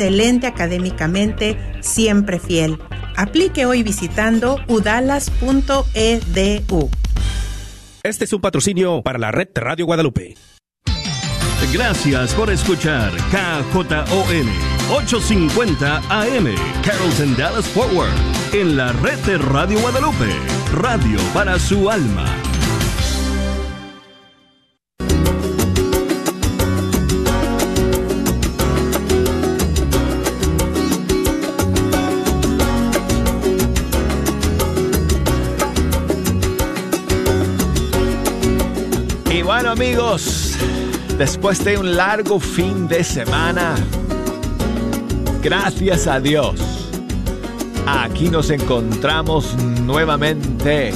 excelente académicamente, siempre fiel. Aplique hoy visitando udalas.edu. Este es un patrocinio para la red Radio Guadalupe. Gracias por escuchar KJON 850 AM Carrollton Dallas Forward en la red de Radio Guadalupe, radio para su alma. Amigos, después de un largo fin de semana, gracias a Dios, aquí nos encontramos nuevamente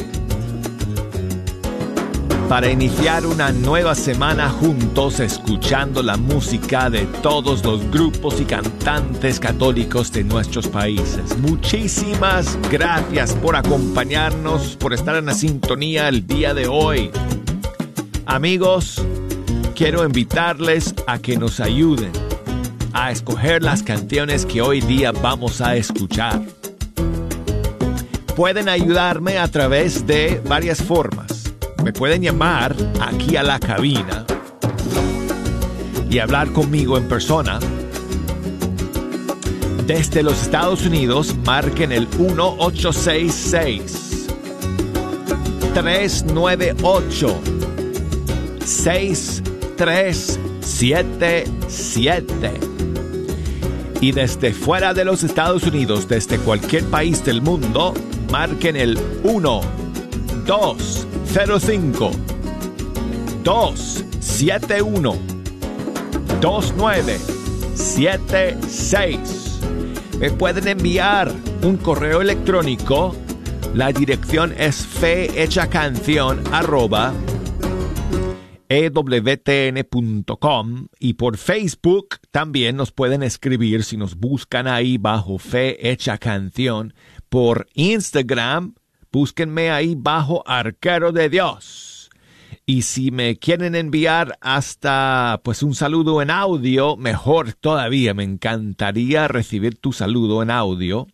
para iniciar una nueva semana juntos escuchando la música de todos los grupos y cantantes católicos de nuestros países. Muchísimas gracias por acompañarnos, por estar en la sintonía el día de hoy. Amigos, quiero invitarles a que nos ayuden a escoger las canciones que hoy día vamos a escuchar. Pueden ayudarme a través de varias formas. Me pueden llamar aquí a la cabina y hablar conmigo en persona. Desde los Estados Unidos, marquen el 1866 398 6377. Y desde fuera de los Estados Unidos, desde cualquier país del mundo, marquen el 1 205 271 2976. Me pueden enviar un correo electrónico. La dirección es fehechacanción arroba ewtn.com y por Facebook también nos pueden escribir si nos buscan ahí bajo Fe Hecha Canción. Por Instagram, búsquenme ahí bajo Arquero de Dios. Y si me quieren enviar hasta pues un saludo en audio, mejor todavía, me encantaría recibir tu saludo en audio.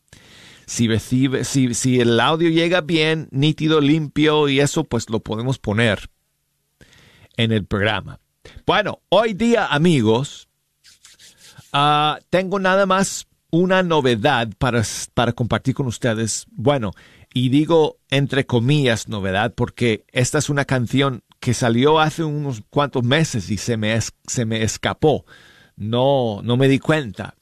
Si, recibe, si, si el audio llega bien, nítido, limpio y eso, pues lo podemos poner en el programa. Bueno, hoy día, amigos, uh, tengo nada más una novedad para, para compartir con ustedes. Bueno, y digo entre comillas novedad porque esta es una canción que salió hace unos cuantos meses y se me, se me escapó. No, no me di cuenta.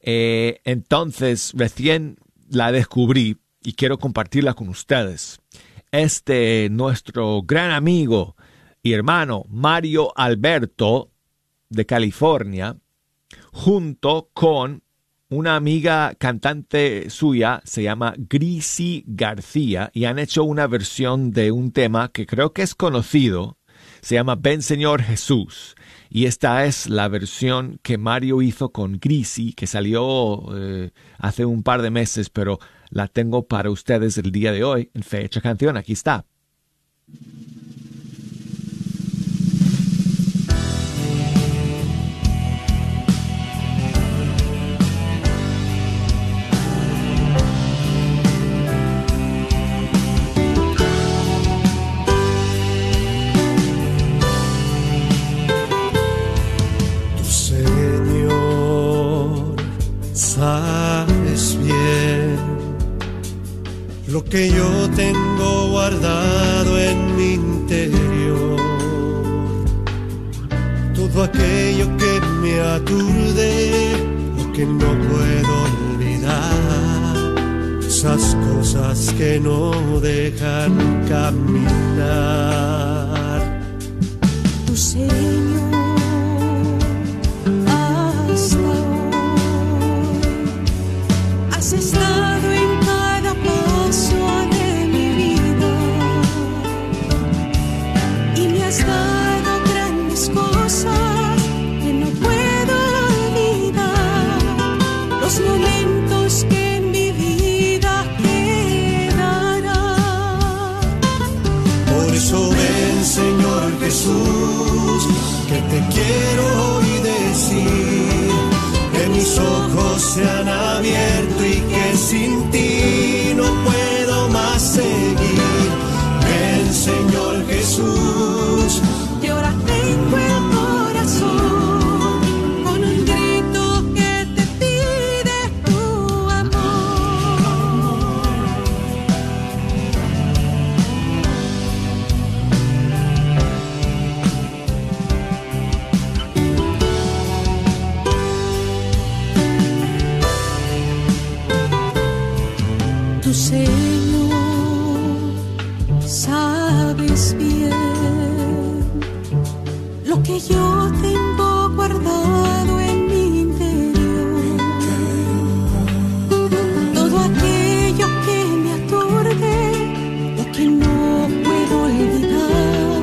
Eh, entonces, recién la descubrí y quiero compartirla con ustedes. Este, nuestro gran amigo, y hermano Mario Alberto de California, junto con una amiga cantante suya, se llama Grisi García, y han hecho una versión de un tema que creo que es conocido, se llama Ven Señor Jesús. Y esta es la versión que Mario hizo con Grisi, que salió eh, hace un par de meses, pero la tengo para ustedes el día de hoy en fecha canción. Aquí está. Que no dejan caminar. Lo que yo tengo guardado en mi interior. Todo aquello que me aturde, lo que no puedo olvidar,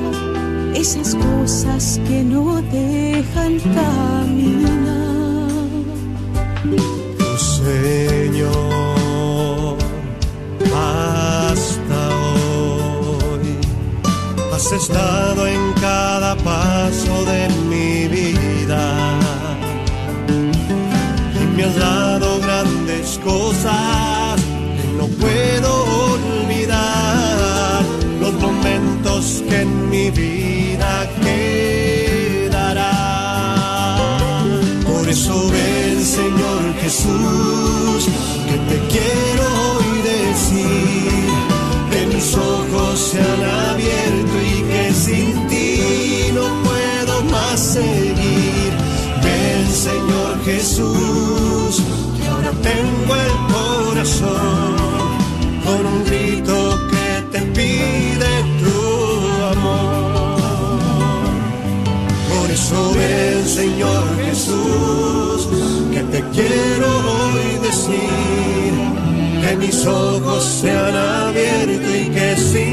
esas cosas que no dejan caminar. Estado en cada paso de mi vida y me has dado grandes cosas que no puedo olvidar, los momentos que en mi vida quedarán. Por eso ven, Señor Jesús, que te quiero hoy decir que mis ojos se han abierto sin ti no puedo más seguir. Ven, Señor Jesús, que ahora tengo el corazón con un grito que te pide tu amor. Por eso ven, Señor Jesús, que te quiero hoy decir que mis ojos se han abierto y que sin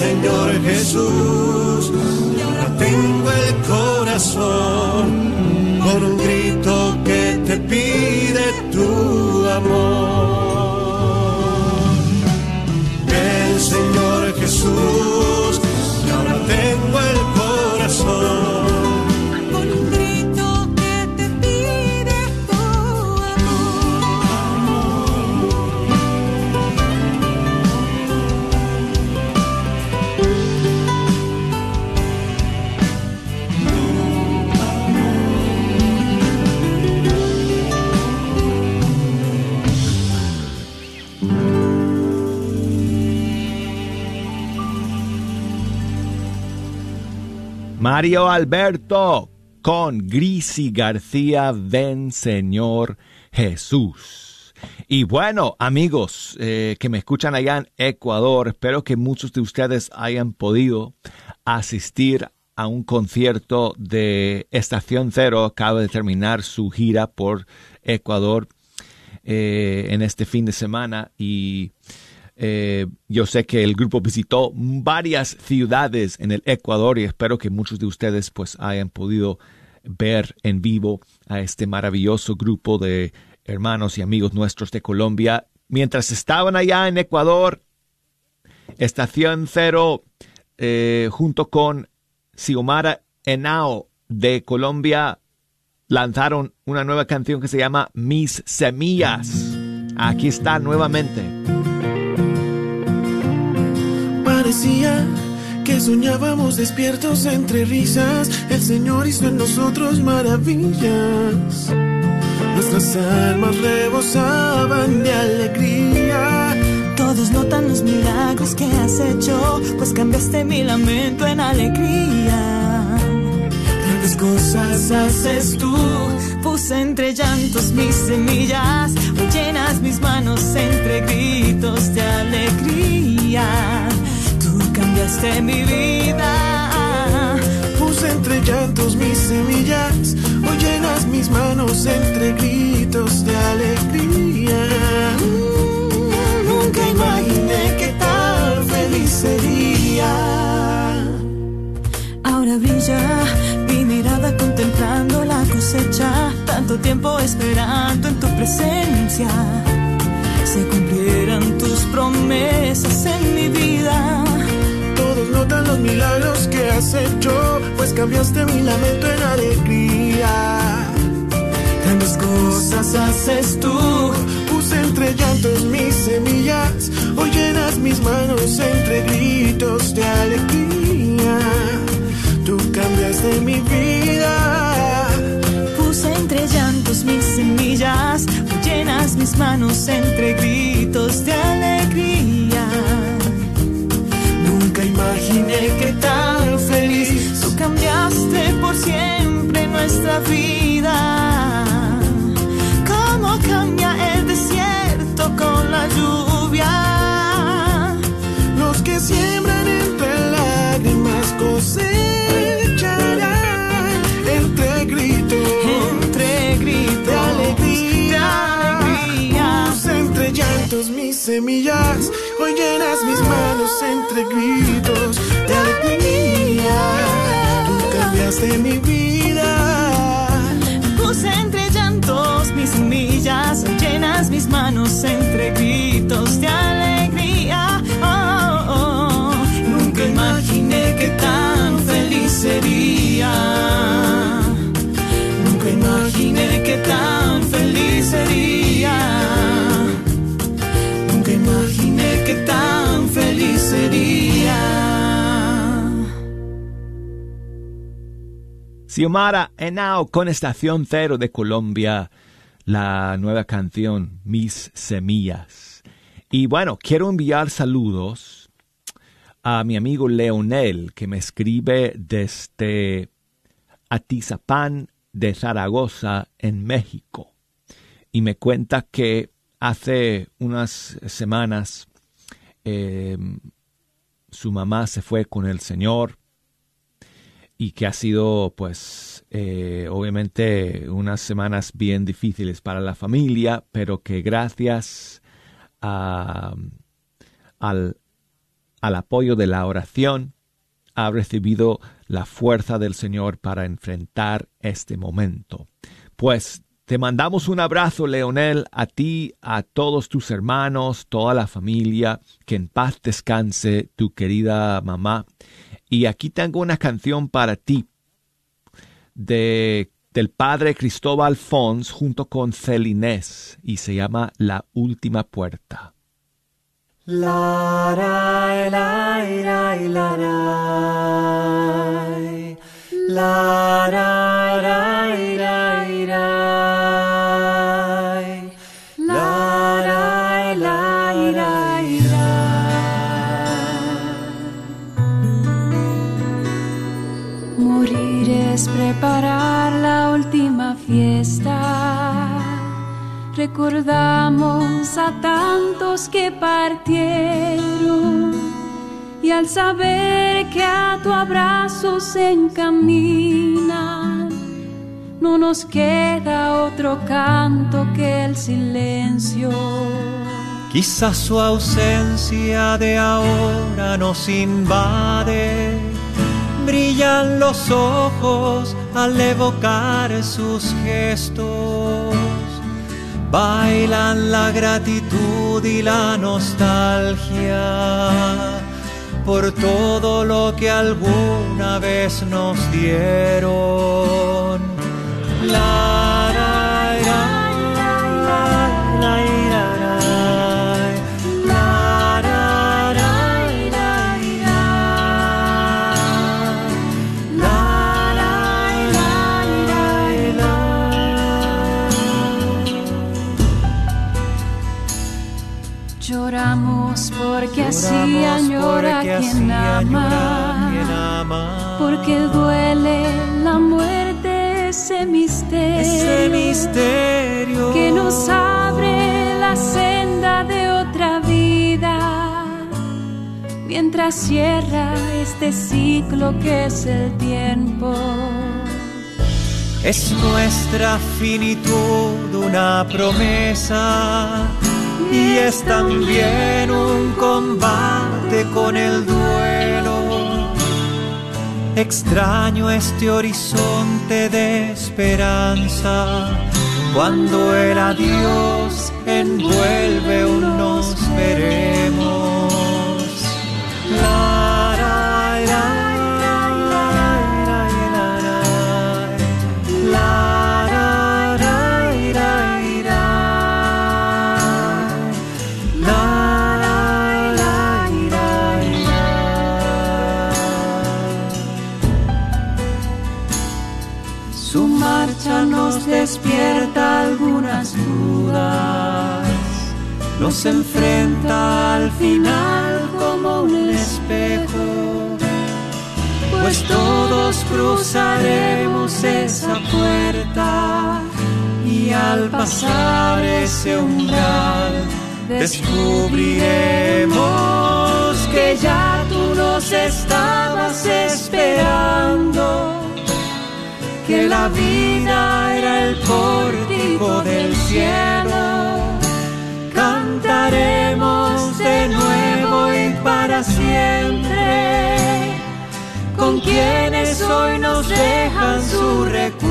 Señor Jesús. Y ahora tengo el corazón con un grito que te pide tu amor. Ven, Señor Jesús, Mario Alberto con Grisi García, ven Señor Jesús. Y bueno, amigos eh, que me escuchan allá en Ecuador, espero que muchos de ustedes hayan podido asistir a un concierto de Estación Cero. Acaba de terminar su gira por Ecuador eh, en este fin de semana y eh, yo sé que el grupo visitó varias ciudades en el Ecuador y espero que muchos de ustedes pues hayan podido ver en vivo a este maravilloso grupo de hermanos y amigos nuestros de Colombia. Mientras estaban allá en Ecuador, Estación Cero, eh, junto con Xiomara Henao de Colombia, lanzaron una nueva canción que se llama Mis Semillas. Aquí está nuevamente. Parecía que soñábamos despiertos entre risas. El Señor hizo en nosotros maravillas. Nuestras almas rebosaban de alegría. Todos notan los milagros que has hecho, pues cambiaste mi lamento en alegría. Grandes cosas haces tú. Puse entre llantos mis semillas, hoy llenas mis manos entre gritos de cambiaste mi vida. Puse entre llantos mis semillas. Hoy llenas mis manos entre gritos de alegría. Nunca imaginé que tan feliz sería. Ahora brilla mi mirada contemplando la cosecha, tanto tiempo esperando en tu presencia. Se cumplieran tus promesas en mi vida cuentan los milagros que has hecho, pues cambiaste mi lamento en alegría. Grandes cosas haces tú, puse entre llantos mis semillas, hoy llenas mis manos entre gritos de alegría. Tú cambiaste mi vida. Puse entre llantos mis semillas, hoy llenas mis manos entre gritos de alegría nuestra vida. Cómo cambia el desierto con la lluvia. los que siembran entre lágrimas cosecharán entre gritos. Entre gritos de alegría. de alegría. Puse entre llantos mis semillas, hoy llenas mis manos entre gritos de alegría. Tú cambiaste mi vida. Mis manos entre gritos de alegría. Oh, oh, oh. Nunca imaginé que tan feliz sería. Nunca imaginé que tan feliz sería. Nunca imaginé que tan feliz sería. Xiomara Henao con Estación Cero de Colombia, la nueva canción Mis Semillas. Y bueno, quiero enviar saludos a mi amigo Leonel, que me escribe desde Atizapán de Zaragoza, en México. Y me cuenta que hace unas semanas eh, su mamá se fue con el Señor y que ha sido pues eh, obviamente unas semanas bien difíciles para la familia, pero que gracias al, al apoyo de la oración ha recibido la fuerza del Señor para enfrentar este momento. Pues te mandamos un abrazo, Leonel, a ti, a todos tus hermanos, toda la familia, que en paz descanse tu querida mamá. Y aquí tengo una canción para ti de, del padre Cristóbal Fons junto con Celinés y se llama La Última Puerta. Preparar la última fiesta. Recordamos a tantos que partieron y al saber que a tu abrazo se encaminan, no nos queda otro canto que el silencio. Quizás su ausencia de ahora nos invade. Brillan los ojos al evocar sus gestos. Bailan la gratitud y la nostalgia por todo lo que alguna vez nos dieron. La, añora porque quien ama. quien ama. Porque duele la muerte, ese misterio, ese misterio que nos abre la senda de otra vida, mientras cierra este ciclo que es el tiempo. es nuestra finitud una promesa y es también un combate con el duelo. Extraño este horizonte de esperanza cuando el adiós envuelve un nos. se enfrenta al final como un espejo, pues todos cruzaremos esa puerta y al pasar ese umbral descubriremos que ya tú nos estabas esperando, que la vida era el pórtico del cielo estaremos de nuevo y para siempre. Con quienes hoy nos dejan su recuerdo.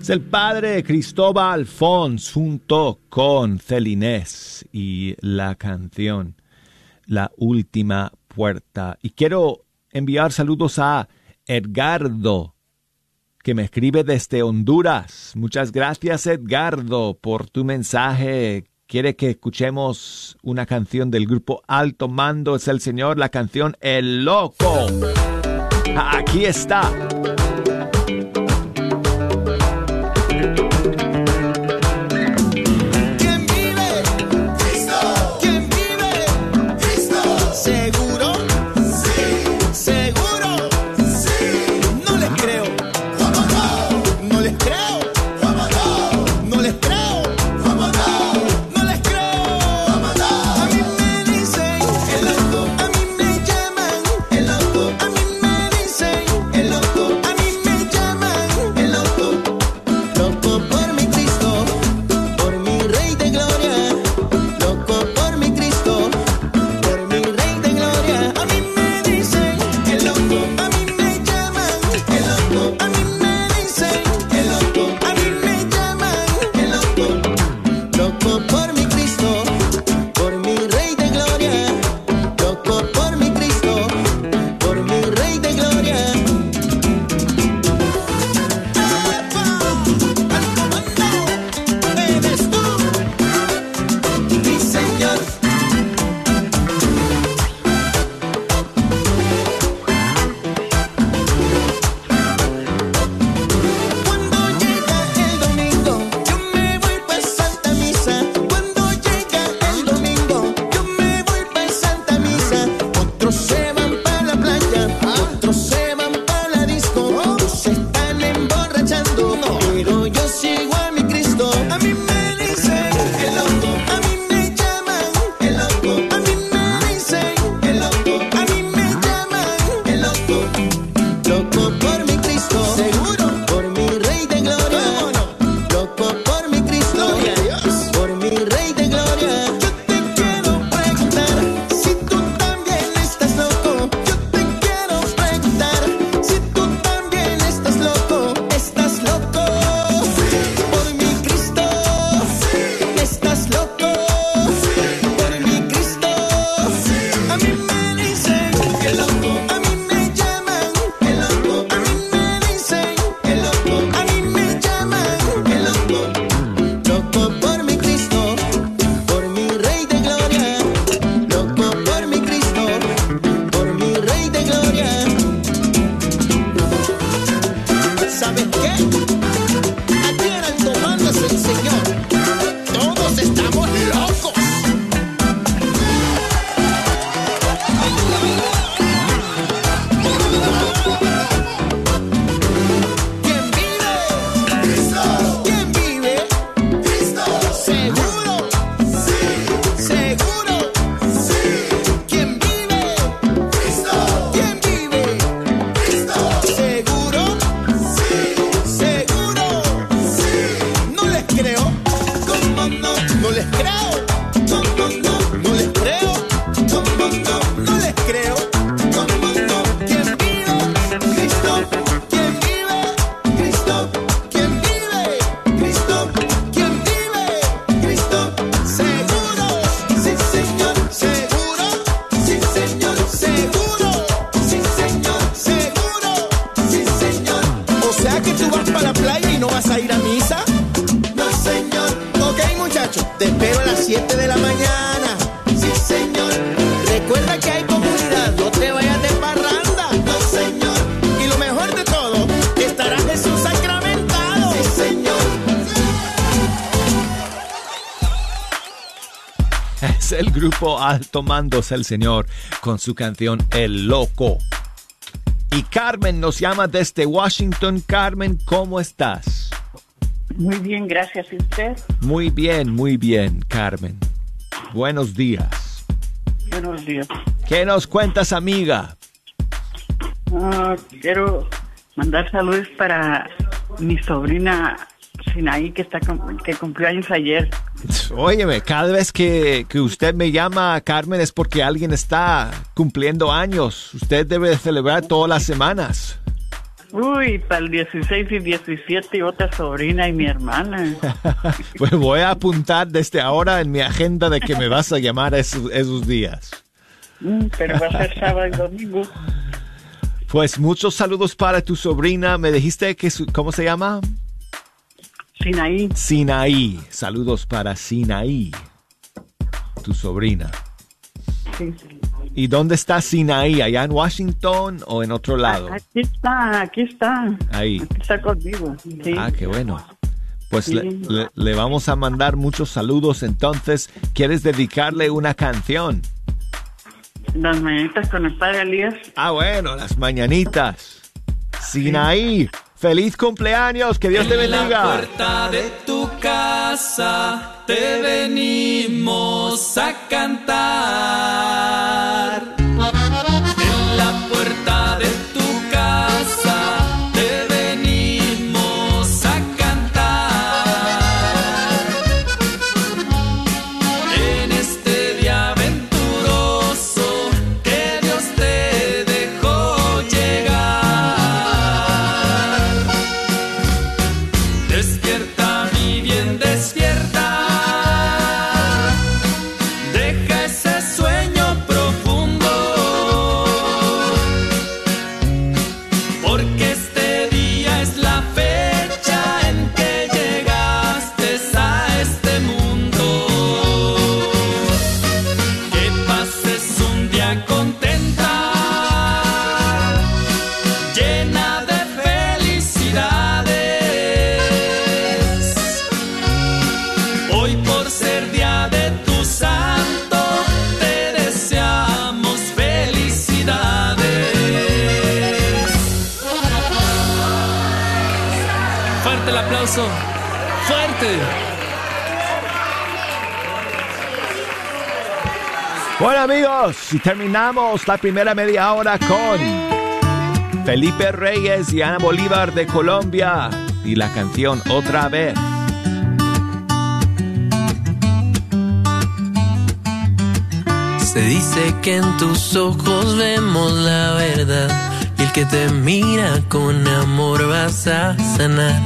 Es el padre Cristóbal Fons junto con Celinés y la canción La Última Puerta. Y quiero enviar saludos a Edgardo, que me escribe desde Honduras. Muchas gracias, Edgardo, por tu mensaje. Quiere que escuchemos una canción del grupo Alto Mando, es el Señor, la canción El Loco. Aquí está. Mandos el Señor con su canción El Loco. Y Carmen nos llama desde Washington. Carmen, ¿cómo estás? Muy bien, gracias. ¿Y usted? Muy bien, muy bien, Carmen. Buenos días. Buenos días. ¿Qué nos cuentas, amiga? Ah, quiero mandar saludos para mi sobrina Sinaí, que, está, que cumplió años ayer. Óyeme, cada vez que, que usted me llama, Carmen, es porque alguien está cumpliendo años. Usted debe celebrar todas las semanas. Uy, para el 16 y 17 y otra sobrina y mi hermana. Pues voy a apuntar desde ahora en mi agenda de que me vas a llamar esos, esos días. Mm, Pero va a ser sábado y domingo. Pues muchos saludos para tu sobrina. Me dijiste que su- ¿cómo se llama? Sinaí. Sinaí. Saludos para Sinaí, tu sobrina. Sí. ¿Y dónde está Sinaí? ¿Allá en Washington o en otro lado? Ah, Aquí está, aquí está. Ahí. Aquí está conmigo. Sí. Ah, qué bueno. Pues Sí. le, le- le vamos a mandar muchos saludos. Entonces, ¿quieres dedicarle una canción? Las mañanitas con el padre Elías. Ah, bueno, las mañanitas. Sinaí, feliz cumpleaños, que Dios te En la bendiga. puerta de tu casa te venimos a cantar. Y terminamos la primera media hora con Felipe Reyes y Ana Bolívar de Colombia y la canción Otra vez. Se dice que en tus ojos vemos la verdad y el que te mira con amor vas a sanar.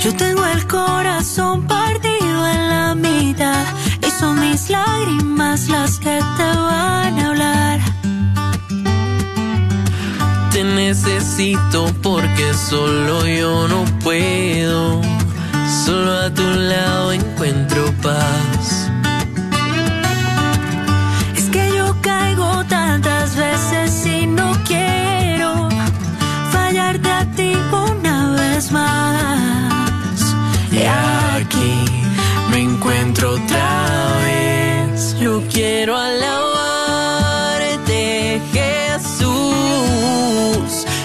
Yo tengo el corazón partido en la mitad son mis lágrimas las que te van a hablar. Te necesito porque solo yo no puedo. Solo a tu lado encuentro paz. Es que yo caigo tantas veces y no quiero fallarte a ti una vez más. Y aquí encuentro otra vez. Yo quiero alabarte, Jesús,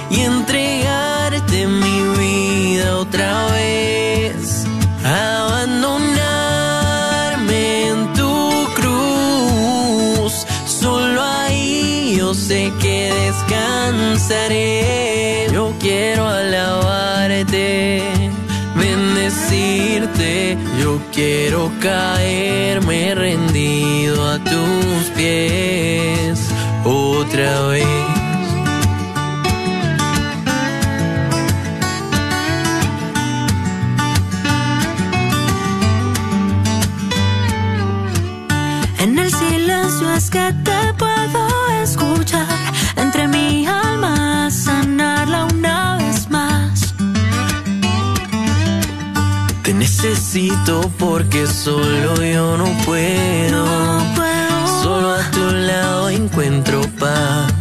y entregarte mi vida otra vez. Abandonarme en tu cruz. Solo ahí yo sé que descansaré. Yo quiero alabarte bendecirte. Quiero caerme rendido a tus pies otra vez. Necesito porque solo yo no puedo. No puedo. Solo a tu lado encuentro paz.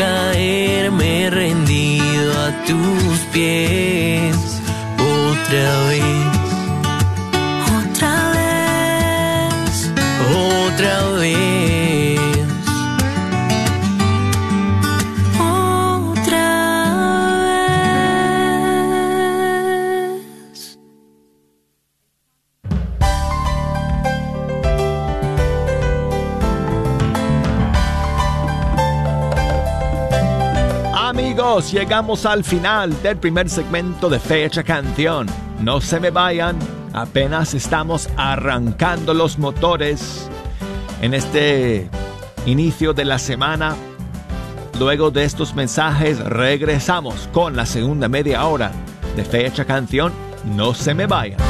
Caerme rendido a tus pies otra vez. Llegamos al final del primer segmento de Fecha Canción. No se me vayan, apenas estamos arrancando los motores en este inicio de la semana. Luego de estos mensajes regresamos con la segunda media hora de Fecha Canción. No se me vayan.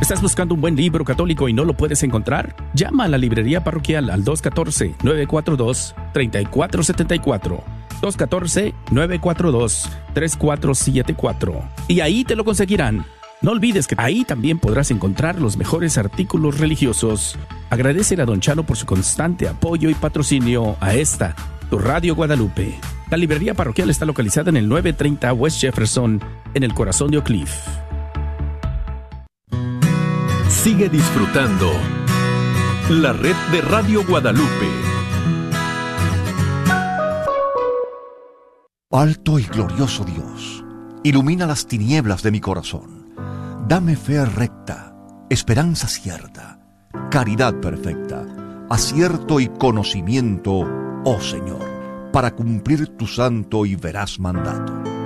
¿Estás buscando un buen libro católico y no lo puedes encontrar? Llama a la librería parroquial al 214-942-3474. 214-942-3474. Y ahí te lo conseguirán. No olvides que ahí también podrás encontrar los mejores artículos religiosos. Agradece a Don Chano por su constante apoyo y patrocinio a esta, tu Radio Guadalupe. La librería parroquial está localizada en el 930 West Jefferson, en el corazón de Oak Cliff. Sigue disfrutando la red de Radio Guadalupe. Alto y glorioso Dios, ilumina las tinieblas de mi corazón. Dame fe recta, esperanza cierta, caridad perfecta, acierto y conocimiento, oh Señor, para cumplir tu santo y veraz mandato.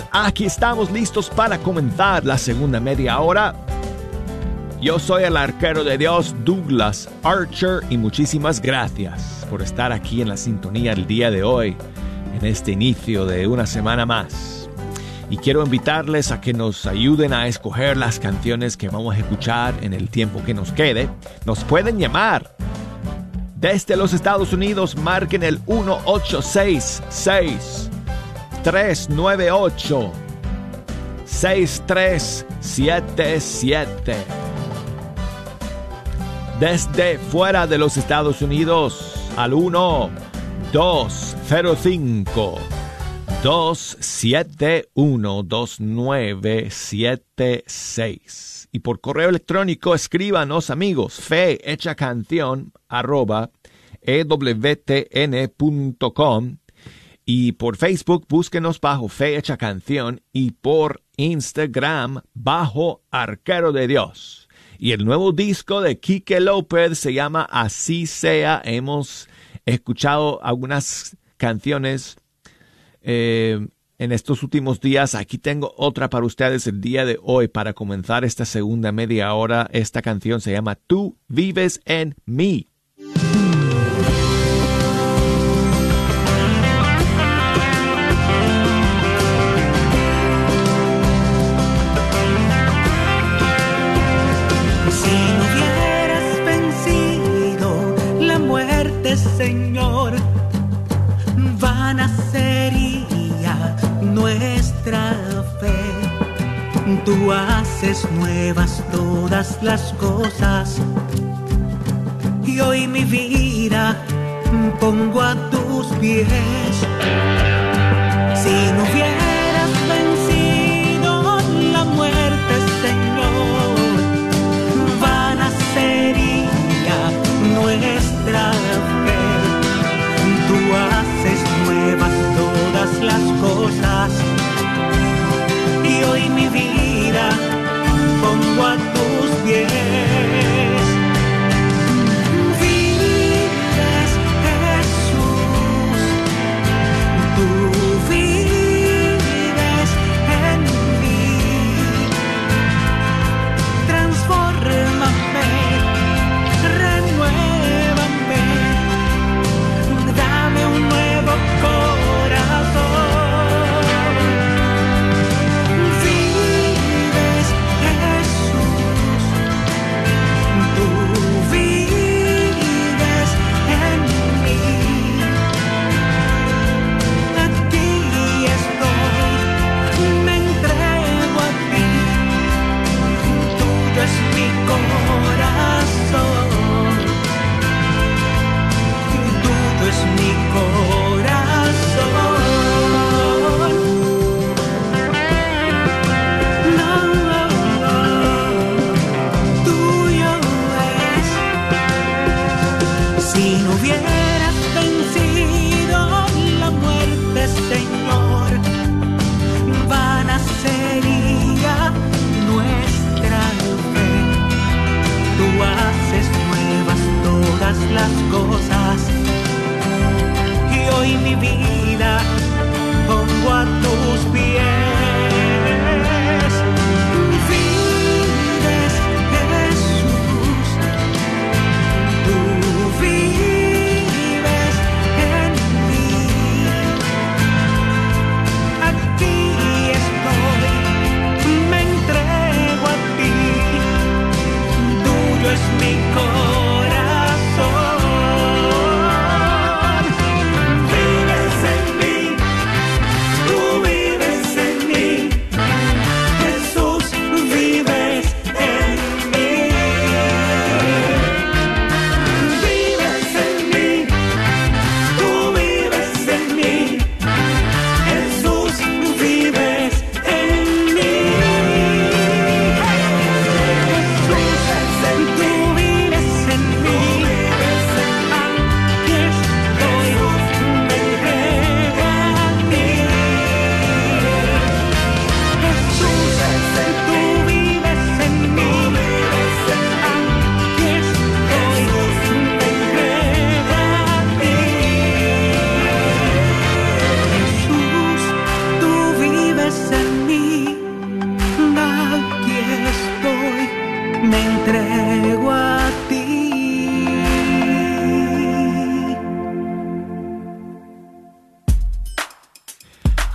Amigos, aquí estamos listos para comenzar la segunda media hora. Yo soy el arquero de Dios Douglas Archer y muchísimas gracias por estar aquí en la sintonía el día de hoy en este inicio de una semana más. Y quiero invitarles a que nos ayuden a escoger las canciones que vamos a escuchar en el tiempo que nos quede. Nos pueden llamar desde los Estados Unidos, marquen el 1866 398 6377. Desde fuera de los Estados Unidos, al 1 205 271 2976. Y por correo electrónico escríbanos amigos fe hecha canción arroba ewtn.com y por Facebook búsquenos bajo Fe Hecha Canción y por Instagram bajo Arquero de Dios. Y el nuevo disco de Quique López se llama Así sea. Hemos escuchado algunas canciones eh, en estos últimos días. Aquí tengo otra para ustedes el día de hoy para comenzar esta segunda media hora. Esta canción se llama Tú vives en mí. Tú haces nuevas todas las cosas y hoy mi vida pongo a tus pies. Si no hubieras vencido la muerte, Señor, vana sería nuestra fe. Tú haces nuevas todas las cosas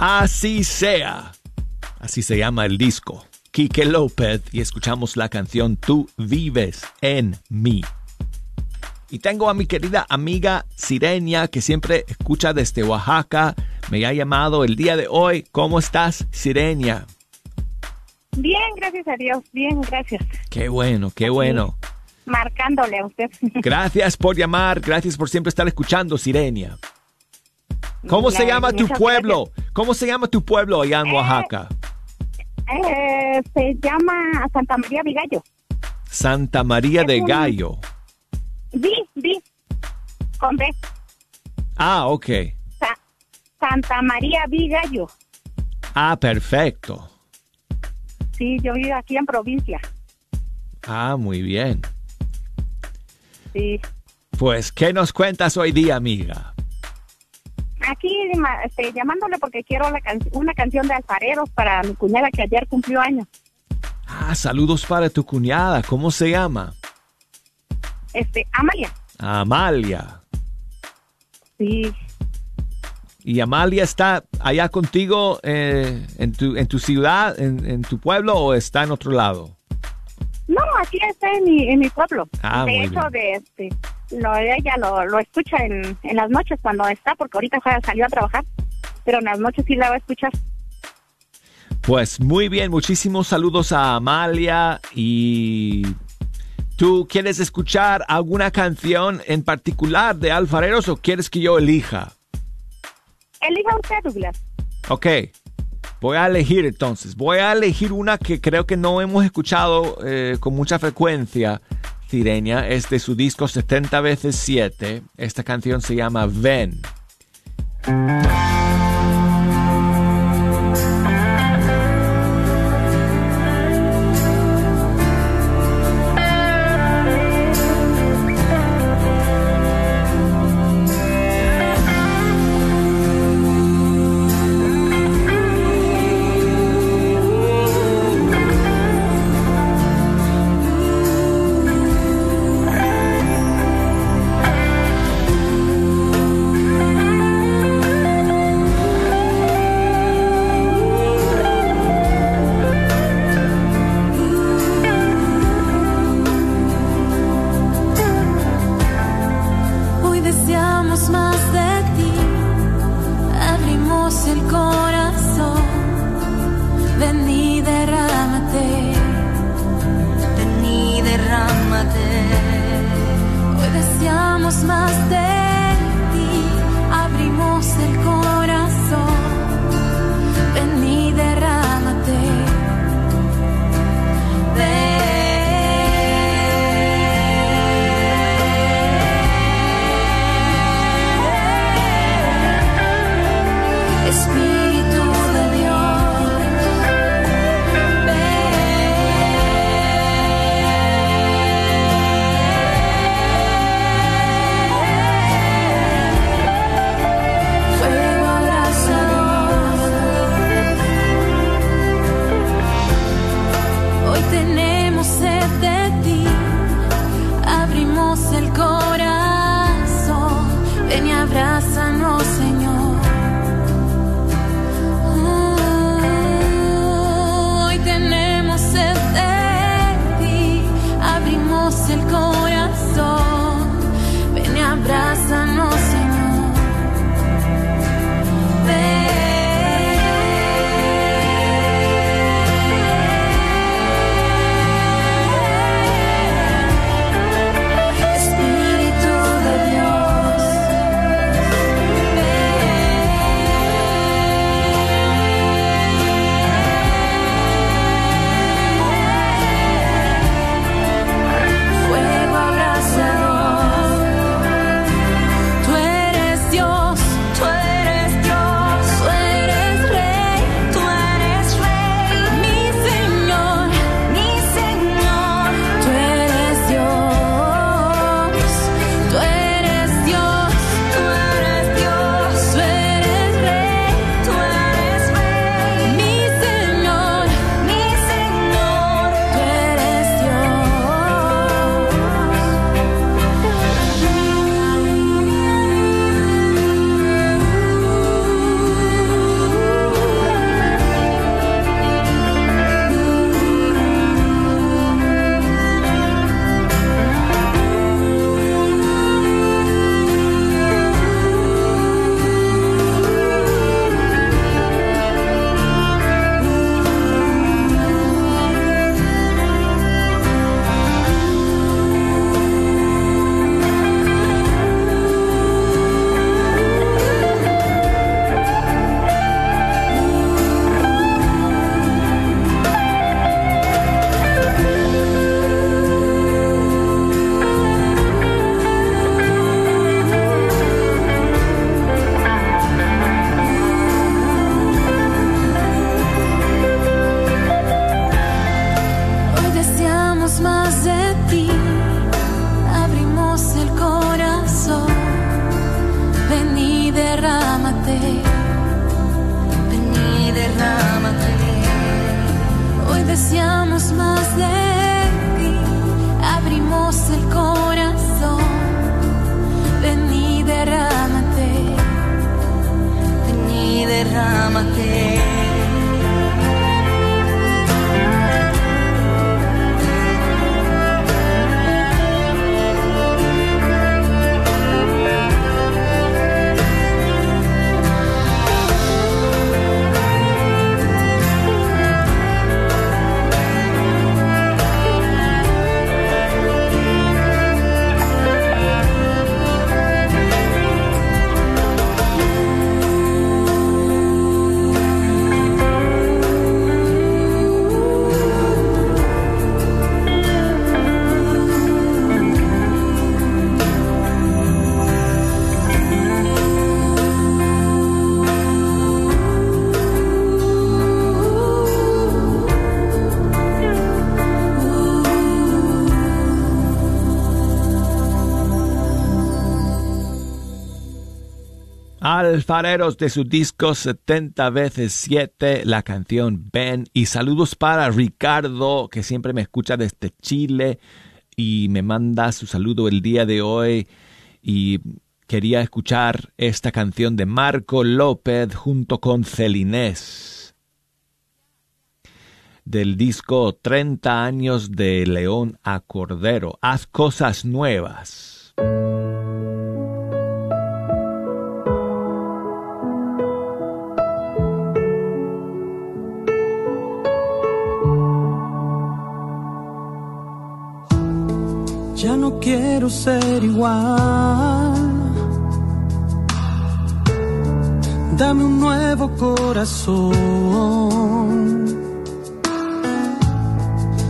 Así sea. Así se llama el disco. Quique López y escuchamos la canción Tú vives en mí. Y tengo a mi querida amiga Sirenia que siempre escucha desde Oaxaca. Me ha llamado el día de hoy. ¿Cómo estás, Sirenia? Bien, gracias a Dios. Bien, gracias. Qué bueno, qué bueno. Marcándole a usted. Gracias por llamar, gracias por siempre estar escuchando, Sirenia. ¿Cómo se La- llama tu pueblo? ¿Cómo se llama tu pueblo allá en Oaxaca? Eh, se llama Santa María Vigallo. Santa María de un- Gallo. Vi, vi. Con B. Ah, ok. Sa- Santa María Vigallo. Ah, perfecto. Sí, yo vivo aquí en provincia. Ah, muy bien. Sí. Pues, ¿qué nos cuentas hoy día, amiga? Aquí este, llamándole porque quiero la can- una canción de alfareros para mi cuñada que ayer cumplió años. Ah, saludos para tu cuñada. ¿Cómo se llama? Este, Amalia. Amalia. Sí. ¿Y Amalia está allá contigo eh, en, tu, en tu ciudad, en, en tu pueblo o está en otro lado? No, aquí está en mi, en mi pueblo. Ah, de muy hecho, de este, lo, ella lo, lo escucha en, en las noches cuando está, porque ahorita ya salió a trabajar, pero en las noches sí la va a escuchar. Pues muy bien, muchísimos saludos a Amalia y ¿tú quieres escuchar alguna canción en particular de Alfareros o quieres que yo elija? Elija usted, Douglas. Ok, voy a elegir entonces. Voy a elegir una que creo que no hemos escuchado eh, con mucha frecuencia, Sirenia. Es de su disco 70 veces 7. Esta canción se llama Ven. Alfareros de su disco 70 veces 7, la canción Ben. Y saludos para Ricardo, que siempre me escucha desde Chile y me manda su saludo el día de hoy. Y quería escuchar esta canción de Marco López junto con Celinés. Del disco 30 años de León a Cordero. Haz cosas nuevas. Quiero ser igual. Dame un nuevo corazón.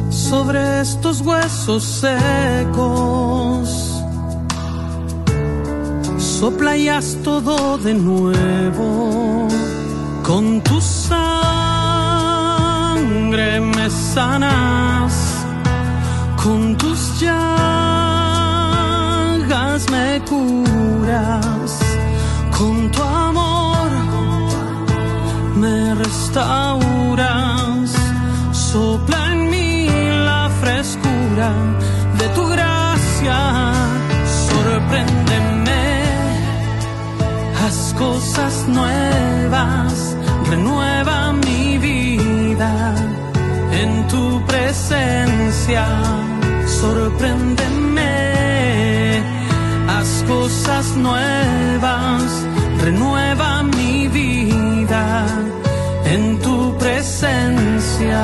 Sobre estos huesos secos. Sopla y haz todo de nuevo. Con tu sangre me sanas con tus llagas me curas, con tu amor me restauras, sopla en mí la frescura de tu gracia, sorpréndeme, haz cosas nuevas, renueva mi vida en tu presencia. Sorpréndeme, cosas nuevas, renueva mi vida en tu presencia.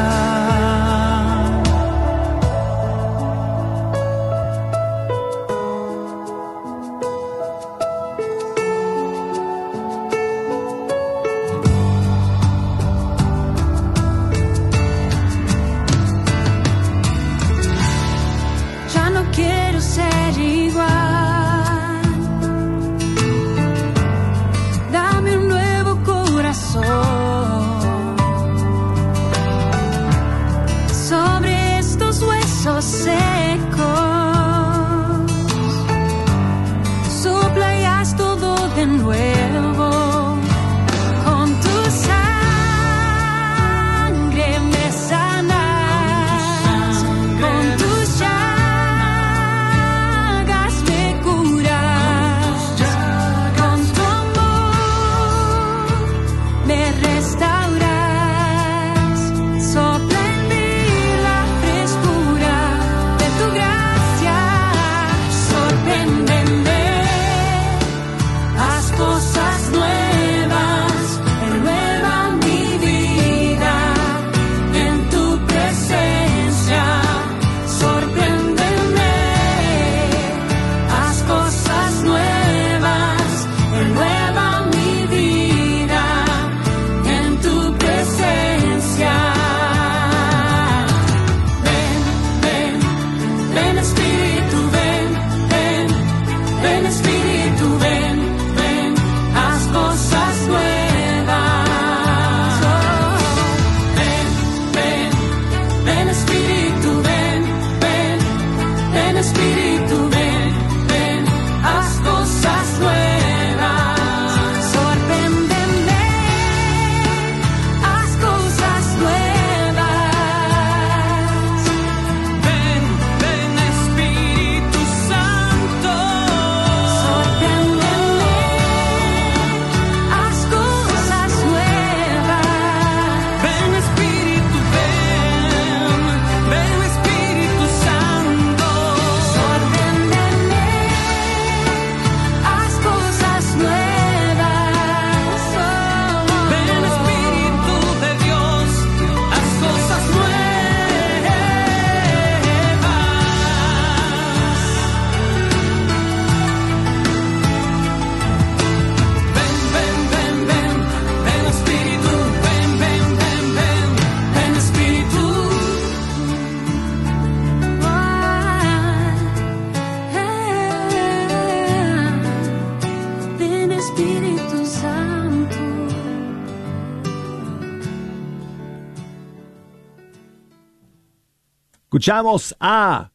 Escuchamos a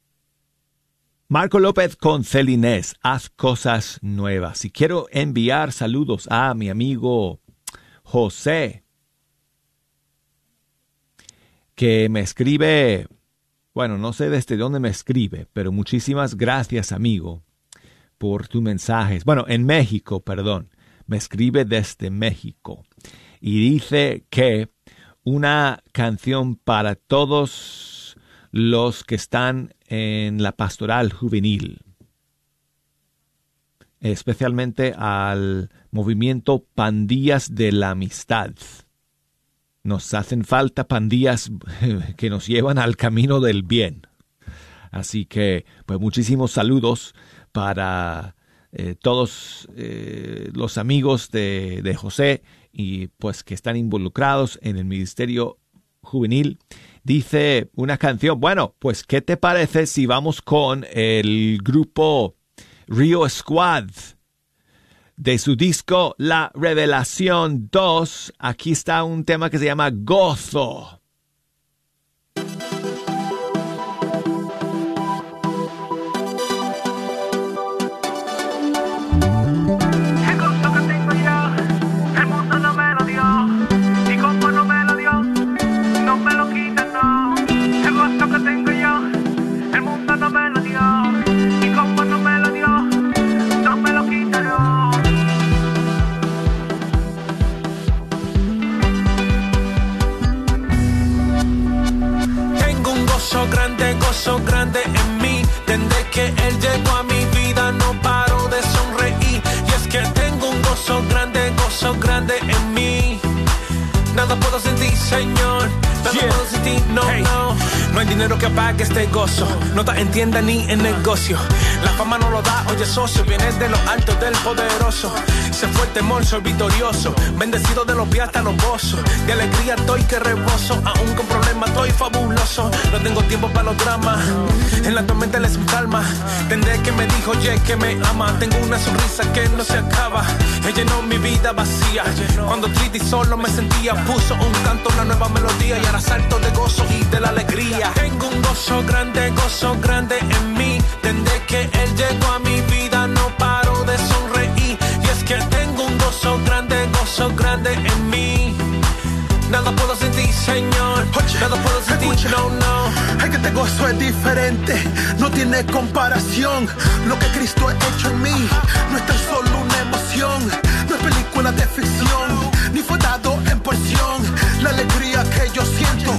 Marco López con Celinés, haz cosas nuevas. Y quiero enviar saludos a mi amigo José, que me escribe, bueno, no sé desde dónde me escribe, pero muchísimas gracias, amigo, por tus mensajes. Bueno, en México, perdón, me escribe desde México y dice que una canción para todos los que están en la pastoral juvenil, especialmente al movimiento Pandillas de la Amistad. Nos hacen falta pandillas que nos llevan al camino del bien. Así que, pues muchísimos saludos para eh, todos eh, los amigos de, de José y pues que están involucrados en el ministerio juvenil. Dice una canción, bueno, pues ¿qué te parece si vamos con el grupo Rio Squad? De su disco La Revelación 2, aquí está un tema que se llama Gozo. Gozo grande en mí. Nada puedo sentir, Señor. Nada puedo sentir, no, no. No hay dinero que apague este gozo. No te entienda ni en negocio. La fama no lo da, oye socio. Viene de los altos del poderoso. Se fue el temor, soy victorioso. Bendecido de los pies hasta los pozos. De alegría estoy que reboso. Aún con problemas estoy fabuloso. No tengo tiempo para los dramas. En la tormenta les calma. Tendré que me dijo, oye, que me ama. Tengo una sonrisa que no se acaba. Él llenó mi vida vacía. Cuando triste y solo me sentía, puso un canto, una nueva melodía. Y ahora salto de gozo y de la alegría. Tengo un gozo grande, gozo grande en mí. Desde que Él llegó a mi vida, no paro de sonreír. Y es que tengo un gozo grande, gozo grande en mí. Nada puedo sentir, Señor. Nada puedo sentir, no, no. Que este gozo es diferente, no tiene comparación. Lo que Cristo ha hecho en mí no es tan solo una emoción, no es película de ficción, ni fue dado en porción. La alegría que yo siento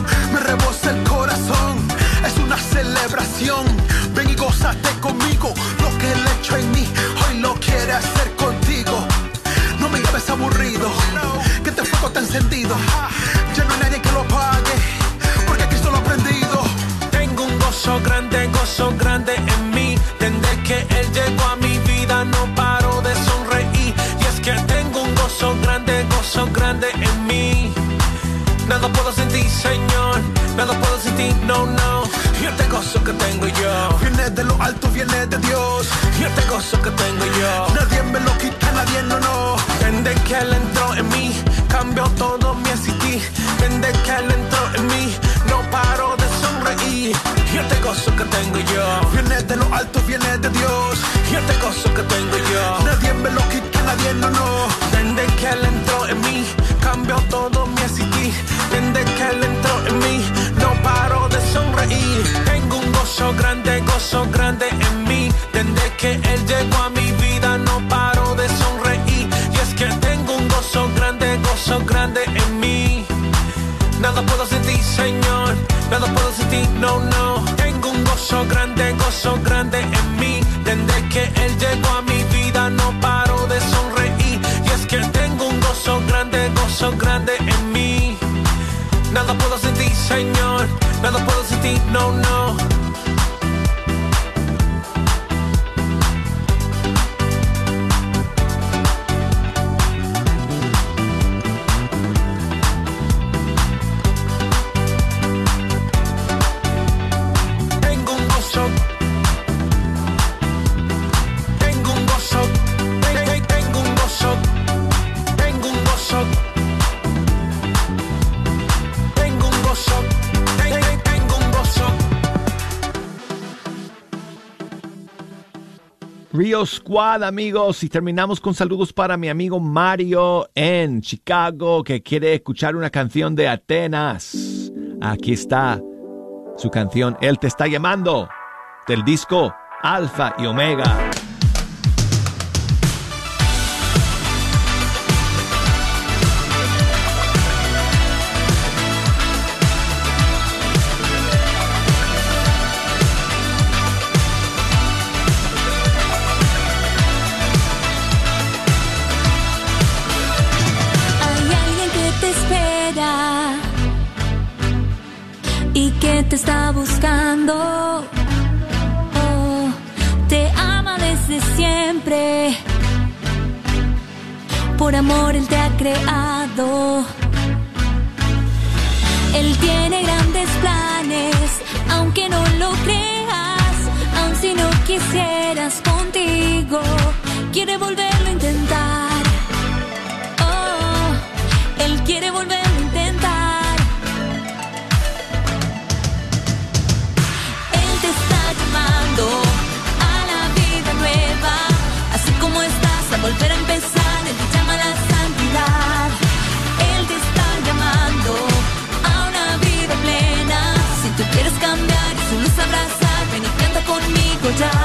no, no. Y este gozo que tengo yo. Viene de lo alto, viene de Dios. Y este gozo que tengo yo. Nadie me lo quita, nadie no, no. Desde que Él entró en mí, cambió todo Él llegó a mi vida, no paro de sonreír. Y es que tengo un gozo grande, gozo grande en mí. Nada puedo sentir, Señor. Nada puedo sentir, no, no. Rio Squad, amigos. Y terminamos con saludos para mi amigo Mario en Chicago, que quiere escuchar una canción de Atenas. Aquí está su canción Él te está llamando, del disco Alfa y Omega. Por amor Él te ha creado. Él tiene grandes planes, aunque no lo creas, aun si no quisieras contigo, quiere volverlo a intentar. Oh, él quiere volverlo conmigo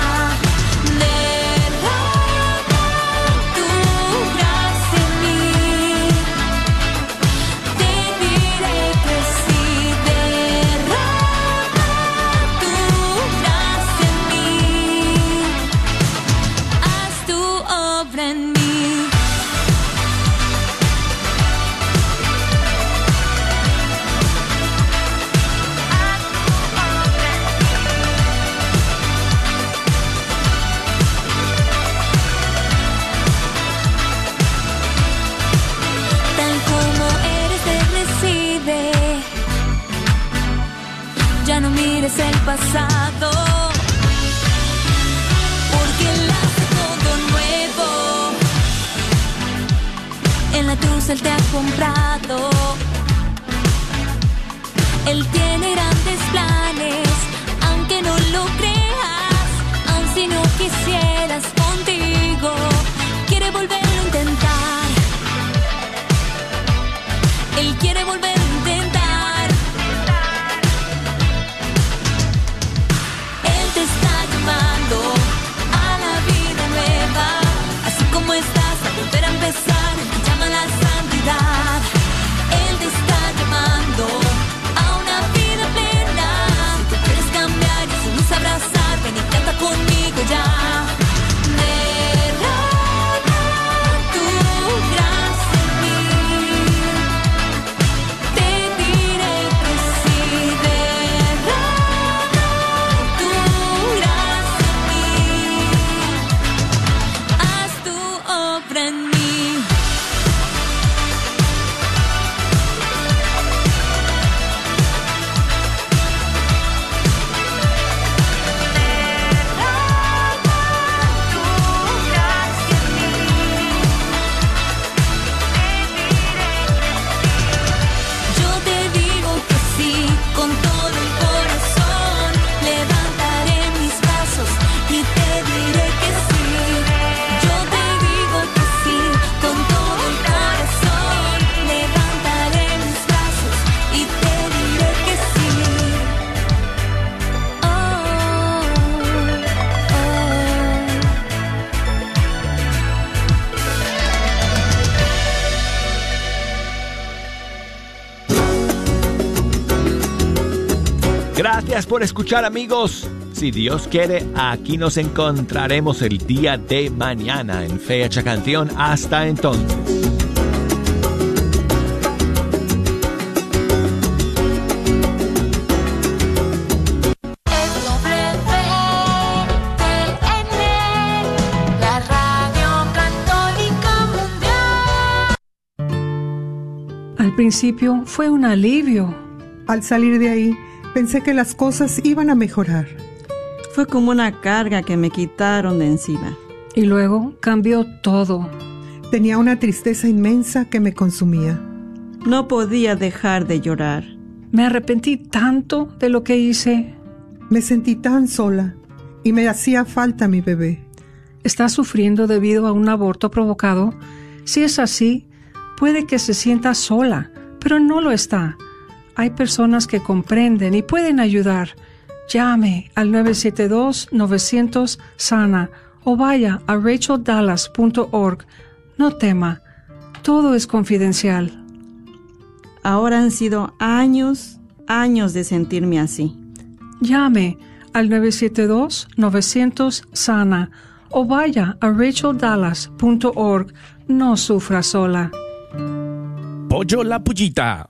Por escuchar amigos. Si Dios quiere, aquí nos encontraremos el día de mañana en Fecha Canción. Hasta entonces. Al principio fue un alivio. Al salir de ahí, pensé que las cosas iban a mejorar. Fue como una carga que me quitaron de encima. Y luego cambió todo. Tenía una tristeza inmensa que me consumía. No podía dejar de llorar. Me arrepentí tanto de lo que hice. Me sentí tan sola y me hacía falta mi bebé. ¿Está sufriendo debido a un aborto provocado? Si es así, puede que se sienta sola, pero no lo está. Hay personas que comprenden y pueden ayudar. Llame al 972-900-SANA o vaya a racheldallas.org. No tema, todo es confidencial. Ahora han sido años, años de sentirme así. Llame al 972-900-SANA o vaya a racheldallas.org. No sufra sola. Pollo La Pullita.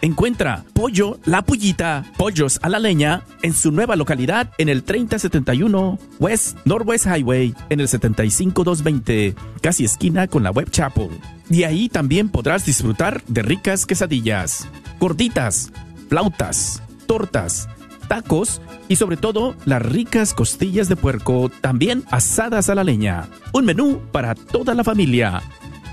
Encuentra Pollo La Pullita, Pollos a la Leña, en su nueva localidad en el 3071 West Northwest Highway, en el 75220, casi esquina con la Web Chapel. Y ahí también podrás disfrutar de ricas quesadillas, gorditas, flautas, tortas, tacos y sobre todo las ricas costillas de puerco, también asadas a la leña. Un menú para toda la familia.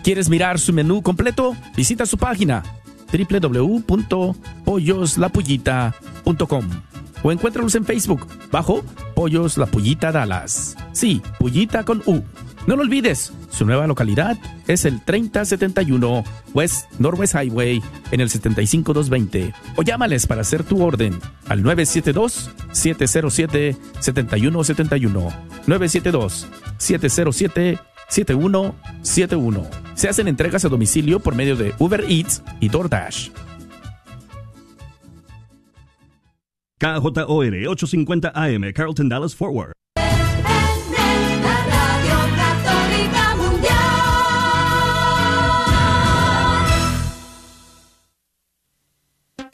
¿Quieres mirar su menú completo? Visita su página www.polloslapullita.com o encuéntralos en Facebook bajo Pollos La Pullita Dallas. Sí, Pullita con U. No lo olvides, su nueva localidad es el 3071 West Northwest Highway en el 75220 o llámales para hacer tu orden al 972-707-7171. 972-707-7171. Se hacen entregas a domicilio por medio de Uber Eats y DoorDash. KJOR 850 AM, Carlton Dallas Forward.